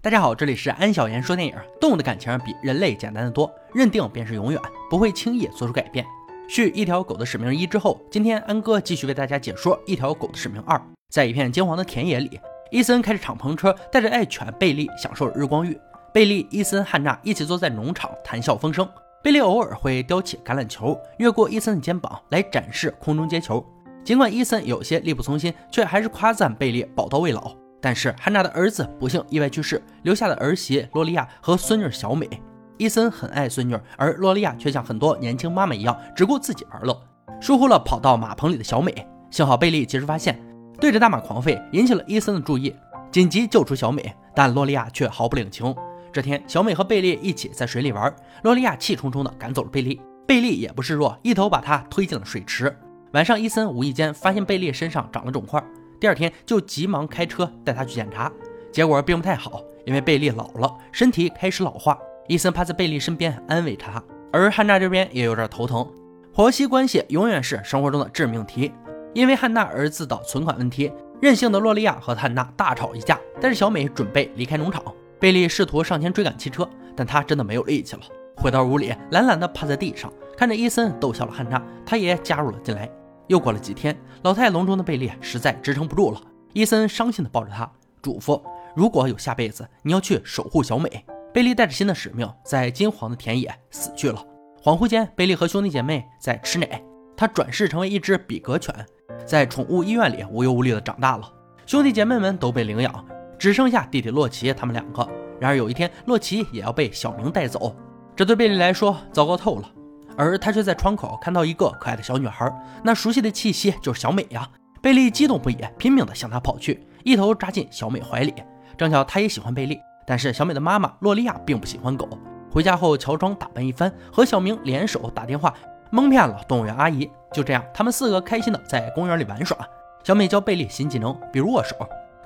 大家好，这里是安小言说电影。动物的感情比人类简单的多，认定便是永远，不会轻易做出改变。续一条狗的使命一之后，今天安哥继续为大家解说一条狗的使命二。在一片金黄的田野里，伊森开着敞篷车，带着爱犬贝利享受日光浴。贝利、伊森、汉娜一起坐在农场，谈笑风生。贝利偶尔会叼起橄榄球，越过伊森的肩膀来展示空中接球。尽管伊森有些力不从心，却还是夸赞贝利宝刀未老。但是汉娜的儿子不幸意外去世，留下的儿媳洛莉亚和孙女小美。伊森很爱孙女，而洛莉亚却像很多年轻妈妈一样，只顾自己玩乐，疏忽了跑到马棚里的小美。幸好贝利及时发现，对着大马狂吠，引起了伊森的注意，紧急救出小美。但洛莉亚却毫不领情。这天，小美和贝利一起在水里玩，洛莉亚气冲冲地赶走了贝利，贝利也不示弱，一头把她推进了水池。晚上，伊森无意间发现贝利身上长了肿块。第二天就急忙开车带他去检查，结果并不太好，因为贝利老了，身体开始老化。伊森趴在贝利身边安慰他，而汉娜这边也有点头疼。婆媳关系永远是生活中的致命题，因为汉娜儿子的存款问题，任性的洛莉亚和汉娜大吵一架，带着小美准备离开农场。贝利试图上前追赶汽车，但他真的没有力气了，回到屋里懒懒地趴在地上，看着伊森逗笑了汉娜，他也加入了进来。又过了几天，老态龙钟的贝利实在支撑不住了。伊森伤心地抱着他，嘱咐：“如果有下辈子，你要去守护小美。”贝利带着新的使命，在金黄的田野死去了。恍惚间，贝利和兄弟姐妹在吃奶。他转世成为一只比格犬，在宠物医院里无忧无虑地长大了。兄弟姐妹们都被领养，只剩下弟弟洛奇他们两个。然而有一天，洛奇也要被小明带走，这对贝利来说糟糕透了。而他却在窗口看到一个可爱的小女孩，那熟悉的气息就是小美呀！贝利激动不已，拼命地向她跑去，一头扎进小美怀里。正巧他也喜欢贝利，但是小美的妈妈洛莉亚并不喜欢狗。回家后乔装打扮一番，和小明联手打电话蒙骗了动物园阿姨。就这样，他们四个开心地在公园里玩耍。小美教贝利新技能，比如握手。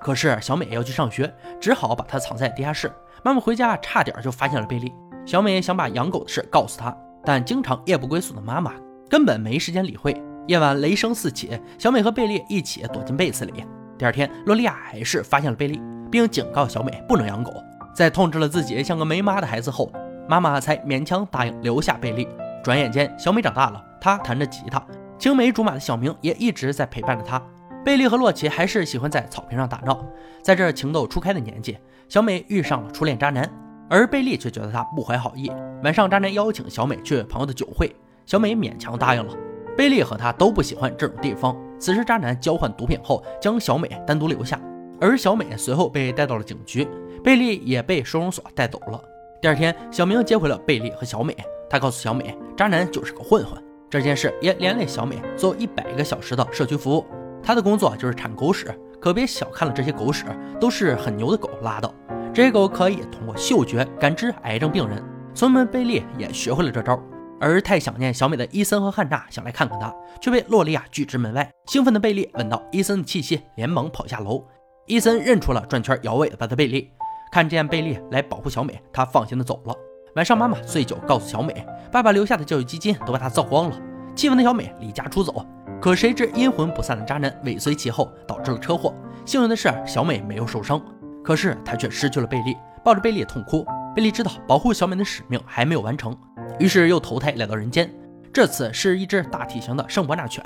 可是小美要去上学，只好把她藏在地下室。妈妈回家差点就发现了贝利。小美想把养狗的事告诉他。但经常夜不归宿的妈妈根本没时间理会。夜晚雷声四起，小美和贝利一起躲进被子里。第二天，洛莉亚还是发现了贝利，并警告小美不能养狗。在痛斥了自己像个没妈的孩子后，妈妈才勉强答应留下贝利。转眼间，小美长大了，她弹着吉他，青梅竹马的小明也一直在陪伴着她。贝利和洛奇还是喜欢在草坪上打闹。在这情窦初开的年纪，小美遇上了初恋渣男。而贝利却觉得他不怀好意。晚上，渣男邀请小美去朋友的酒会，小美勉强答应了。贝利和他都不喜欢这种地方。此时，渣男交换毒品后，将小美单独留下，而小美随后被带到了警局，贝利也被收容所带走了。第二天，小明接回了贝利和小美，他告诉小美，渣男就是个混混。这件事也连累小美做一百个小时的社区服务，他的工作就是铲狗屎。可别小看了这些狗屎，都是很牛的狗拉的。这狗可以通过嗅觉感知癌症病人，村民贝利也学会了这招。而太想念小美的伊森和汉娜想来看看她，却被洛莉亚拒之门外。兴奋的贝利闻到伊森的气息，连忙跑下楼。伊森认出了转圈摇尾巴的贝利，看见贝利来保护小美，他放心的走了。晚上，妈妈醉酒告诉小美，爸爸留下的教育基金都被他造光了。气愤的小美离家出走，可谁知阴魂不散的渣男尾随其后，导致了车祸。幸运的是，小美没有受伤。可是他却失去了贝利，抱着贝利痛哭。贝利知道保护小美的使命还没有完成，于是又投胎来到人间。这次是一只大体型的圣伯纳犬，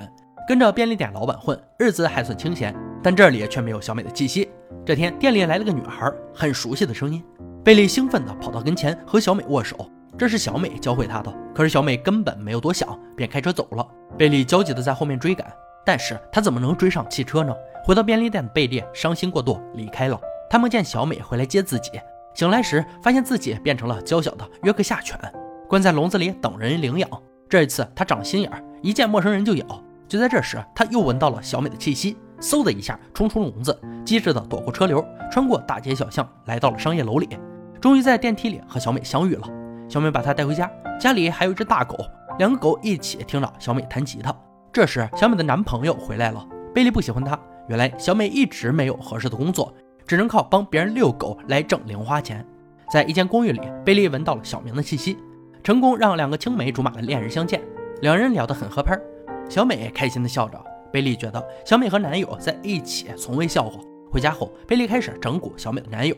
跟着便利店老板混，日子还算清闲。但这里却没有小美的气息。这天店里来了个女孩，很熟悉的声音。贝利兴奋地跑到跟前和小美握手，这是小美教会他的。可是小美根本没有多想，便开车走了。贝利焦急地在后面追赶，但是他怎么能追上汽车呢？回到便利店的贝利伤心过度离开了。他梦见小美回来接自己，醒来时发现自己变成了娇小的约克夏犬，关在笼子里等人领养。这一次他长心眼儿，一见陌生人就咬。就在这时，他又闻到了小美的气息，嗖的一下冲出笼子，机智的躲过车流，穿过大街小巷，来到了商业楼里。终于在电梯里和小美相遇了。小美把他带回家，家里还有一只大狗，两个狗一起听着小美弹吉他。这时，小美的男朋友回来了。贝利不喜欢他，原来小美一直没有合适的工作。只能靠帮别人遛狗来挣零花钱。在一间公寓里，贝利闻到了小明的气息，成功让两个青梅竹马的恋人相见。两人聊得很合拍，小美开心地笑着。贝利觉得小美和男友在一起从未笑过。回家后，贝利开始整蛊小美的男友。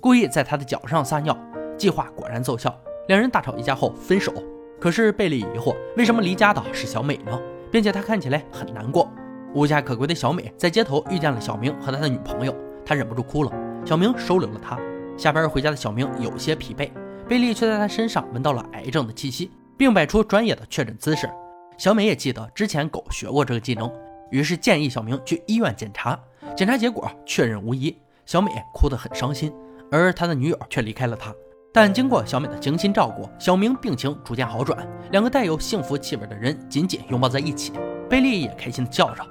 故意在他的脚上撒尿，计划果然奏效，两人大吵一架后分手。可是贝利疑惑，为什么离家的是小美呢？并且她看起来很难过。无家可归的小美在街头遇见了小明和他的女朋友，他忍不住哭了。小明收留了他。下班回家的小明有些疲惫，贝利却在他身上闻到了癌症的气息，并摆出专业的确诊姿势。小美也记得之前狗学过这个技能，于是建议小明去医院检查。检查结果确认无疑，小美哭得很伤心，而他的女友却离开了他。但经过小美的精心照顾，小明病情逐渐好转，两个带有幸福气味的人紧紧拥抱在一起。贝利也开心地叫着。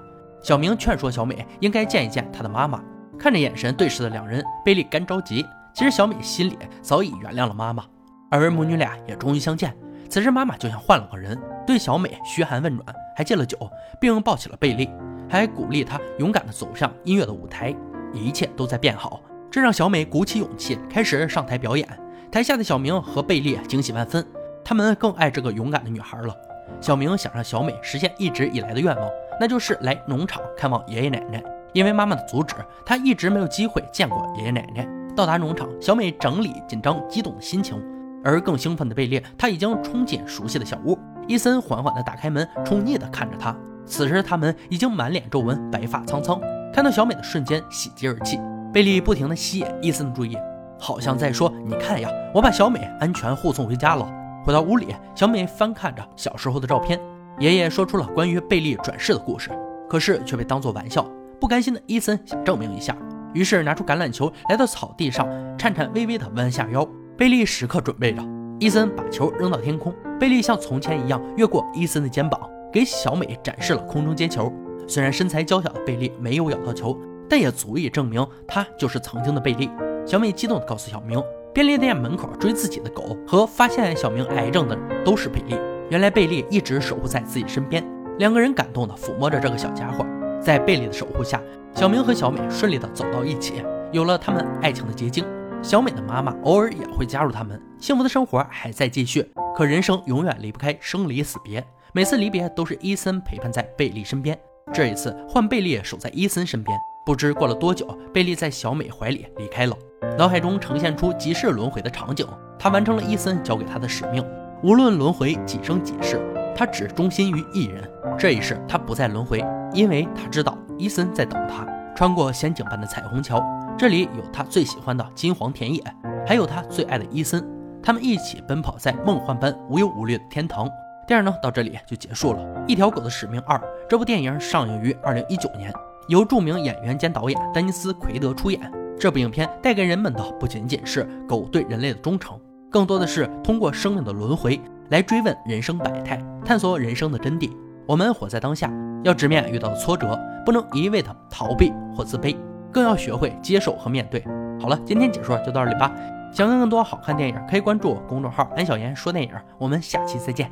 小明劝说小美应该见一见他的妈妈。看着眼神对视的两人，贝利干着急。其实小美心里早已原谅了妈妈，而母女俩也终于相见。此时妈妈就像换了个人，对小美嘘寒问暖，还借了酒，并抱起了贝利，还鼓励她勇敢地走向音乐的舞台。一切都在变好，这让小美鼓起勇气开始上台表演。台下的小明和贝利惊喜万分，他们更爱这个勇敢的女孩了。小明想让小美实现一直以来的愿望，那就是来农场看望爷爷奶奶。因为妈妈的阻止，他一直没有机会见过爷爷奶奶。到达农场，小美整理紧张激动的心情，而更兴奋的贝利，他已经冲进熟悉的小屋。伊森缓缓地打开门，宠溺地看着他。此时他们已经满脸皱纹，白发苍苍。看到小美的瞬间，喜极而泣。贝利不停地吸引伊森的注意，好像在说：“你看呀，我把小美安全护送回家了。”回到屋里，小美翻看着小时候的照片。爷爷说出了关于贝利转世的故事，可是却被当作玩笑。不甘心的伊森想证明一下，于是拿出橄榄球，来到草地上，颤颤巍巍地弯下腰。贝利时刻准备着。伊森把球扔到天空，贝利像从前一样越过伊森的肩膀，给小美展示了空中接球。虽然身材娇小的贝利没有咬到球，但也足以证明他就是曾经的贝利。小美激动地告诉小明，便利店门口追自己的狗和发现小明癌症的人都是贝利。原来贝利一直守护在自己身边。两个人感动地抚摸着这个小家伙。在贝利的守护下，小明和小美顺利的走到一起，有了他们爱情的结晶。小美的妈妈偶尔也会加入他们，幸福的生活还在继续。可人生永远离不开生离死别，每次离别都是伊森陪伴在贝利身边。这一次换贝利守在伊森身边，不知过了多久，贝利在小美怀里离开了。脑海中呈现出几世轮回的场景，他完成了伊森交给他的使命。无论轮回几生几世，他只忠心于一人。这一世他不再轮回。因为他知道伊森在等他，穿过仙境般的彩虹桥，这里有他最喜欢的金黄田野，还有他最爱的伊森。他们一起奔跑在梦幻般无忧无虑的天堂。电影呢到这里就结束了。《一条狗的使命二》这部电影上映于二零一九年，由著名演员兼导演丹尼斯·奎德出演。这部影片带给人们的不仅仅是狗对人类的忠诚，更多的是通过生命的轮回来追问人生百态，探索人生的真谛。我们活在当下。要直面遇到的挫折，不能一味的逃避或自卑，更要学会接受和面对。好了，今天解说就到这里吧。想看更多好看电影，可以关注公众号“安小言说电影”。我们下期再见。